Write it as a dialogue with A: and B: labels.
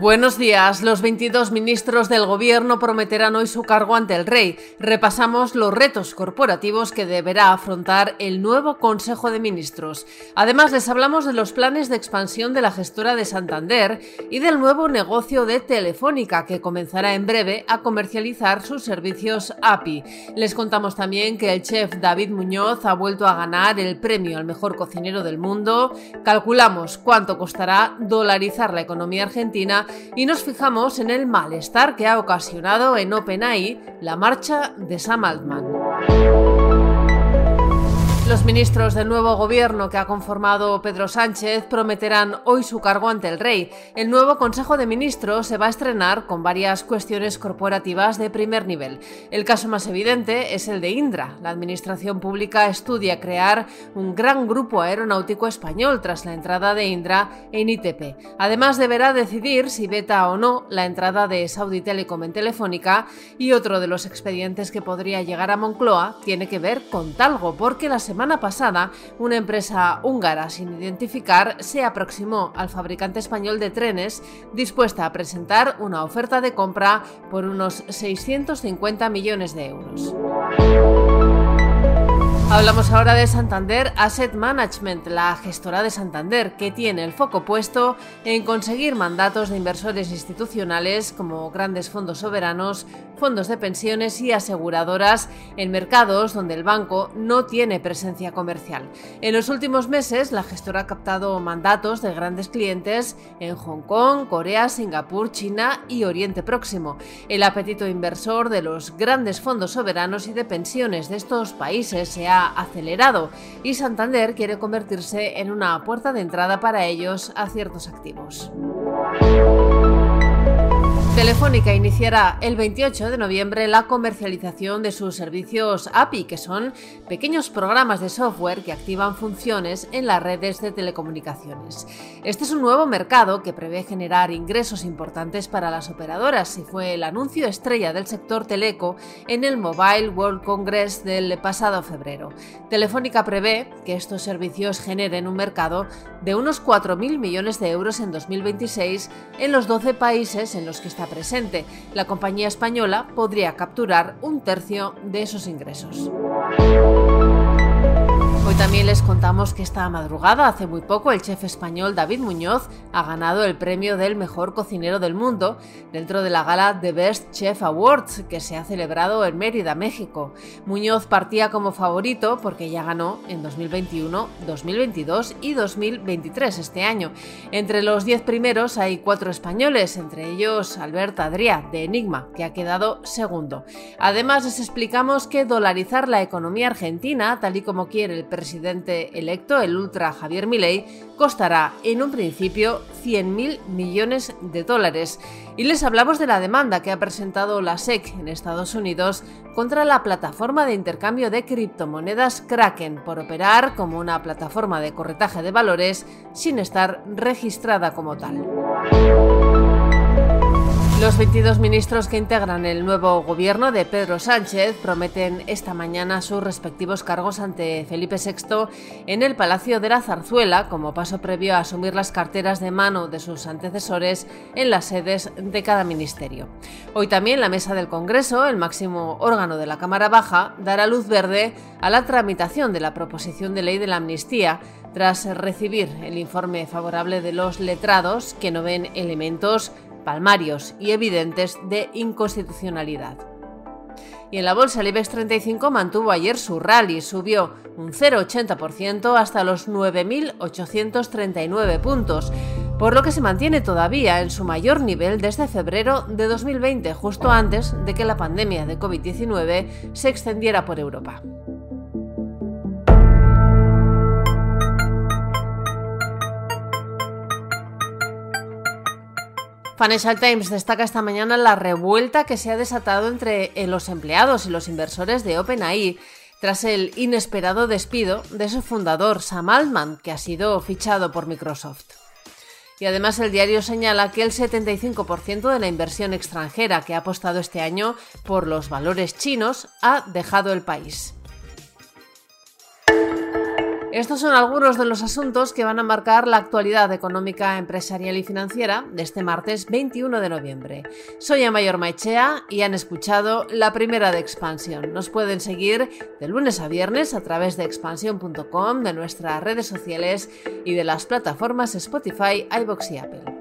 A: Buenos días. Los 22 ministros del Gobierno prometerán hoy su cargo ante el Rey. Repasamos los retos corporativos que deberá afrontar el nuevo Consejo de Ministros. Además, les hablamos de los planes de expansión de la gestora de Santander y del nuevo negocio de Telefónica, que comenzará en breve a comercializar sus servicios API. Les contamos también que el chef David Muñoz ha vuelto a ganar el premio al mejor cocinero del mundo. Calculamos cuánto costará dolarizar la economía argentina y nos fijamos en el malestar que ha ocasionado en OpenAI la marcha de Sam Altman. Los ministros del nuevo gobierno que ha conformado Pedro Sánchez prometerán hoy su cargo ante el rey. El nuevo Consejo de Ministros se va a estrenar con varias cuestiones corporativas de primer nivel. El caso más evidente es el de Indra. La Administración Pública estudia crear un gran grupo aeronáutico español tras la entrada de Indra en ITP. Además deberá decidir si veta o no la entrada de Saudi Telecom en Telefónica y otro de los expedientes que podría llegar a Moncloa tiene que ver con Talgo porque la semana semana pasada, una empresa húngara sin identificar se aproximó al fabricante español de trenes dispuesta a presentar una oferta de compra por unos 650 millones de euros. Hablamos ahora de Santander Asset Management, la gestora de Santander, que tiene el foco puesto en conseguir mandatos de inversores institucionales como grandes fondos soberanos, fondos de pensiones y aseguradoras en mercados donde el banco no tiene presencia comercial. En los últimos meses, la gestora ha captado mandatos de grandes clientes en Hong Kong, Corea, Singapur, China y Oriente Próximo. El apetito inversor de los grandes fondos soberanos y de pensiones de estos países se ha acelerado y Santander quiere convertirse en una puerta de entrada para ellos a ciertos activos. Telefónica iniciará el 28 de noviembre la comercialización de sus servicios API, que son pequeños programas de software que activan funciones en las redes de telecomunicaciones. Este es un nuevo mercado que prevé generar ingresos importantes para las operadoras y fue el anuncio estrella del sector teleco en el Mobile World Congress del pasado febrero. Telefónica prevé que estos servicios generen un mercado de unos 4.000 millones de euros en 2026 en los 12 países en los que está presente. La compañía española podría capturar un tercio de esos ingresos. También les contamos que esta madrugada, hace muy poco, el chef español David Muñoz ha ganado el premio del mejor cocinero del mundo dentro de la gala The Best Chef Awards que se ha celebrado en Mérida, México. Muñoz partía como favorito porque ya ganó en 2021, 2022 y 2023 este año. Entre los 10 primeros hay cuatro españoles, entre ellos Albert Adrià de Enigma, que ha quedado segundo. Además les explicamos que dolarizar la economía argentina, tal y como quiere el presidente electo, el ultra Javier Milei, costará en un principio 100.000 millones de dólares. Y les hablamos de la demanda que ha presentado la SEC en Estados Unidos contra la plataforma de intercambio de criptomonedas Kraken por operar como una plataforma de corretaje de valores sin estar registrada como tal. Los 22 ministros que integran el nuevo gobierno de Pedro Sánchez prometen esta mañana sus respectivos cargos ante Felipe VI en el Palacio de la Zarzuela como paso previo a asumir las carteras de mano de sus antecesores en las sedes de cada ministerio. Hoy también la mesa del Congreso, el máximo órgano de la Cámara Baja, dará luz verde a la tramitación de la proposición de ley de la amnistía tras recibir el informe favorable de los letrados que no ven elementos palmarios y evidentes de inconstitucionalidad. Y en la bolsa el IBEX 35 mantuvo ayer su rally, subió un 0,80% hasta los 9.839 puntos, por lo que se mantiene todavía en su mayor nivel desde febrero de 2020, justo antes de que la pandemia de COVID-19 se extendiera por Europa. Financial Times destaca esta mañana la revuelta que se ha desatado entre eh, los empleados y los inversores de OpenAI tras el inesperado despido de su fundador Sam Altman, que ha sido fichado por Microsoft. Y además el diario señala que el 75% de la inversión extranjera que ha apostado este año por los valores chinos ha dejado el país. Estos son algunos de los asuntos que van a marcar la actualidad económica, empresarial y financiera de este martes 21 de noviembre. Soy Amayor Maichea y han escuchado la primera de Expansión. Nos pueden seguir de lunes a viernes a través de expansión.com, de nuestras redes sociales y de las plataformas Spotify, iBox y Apple.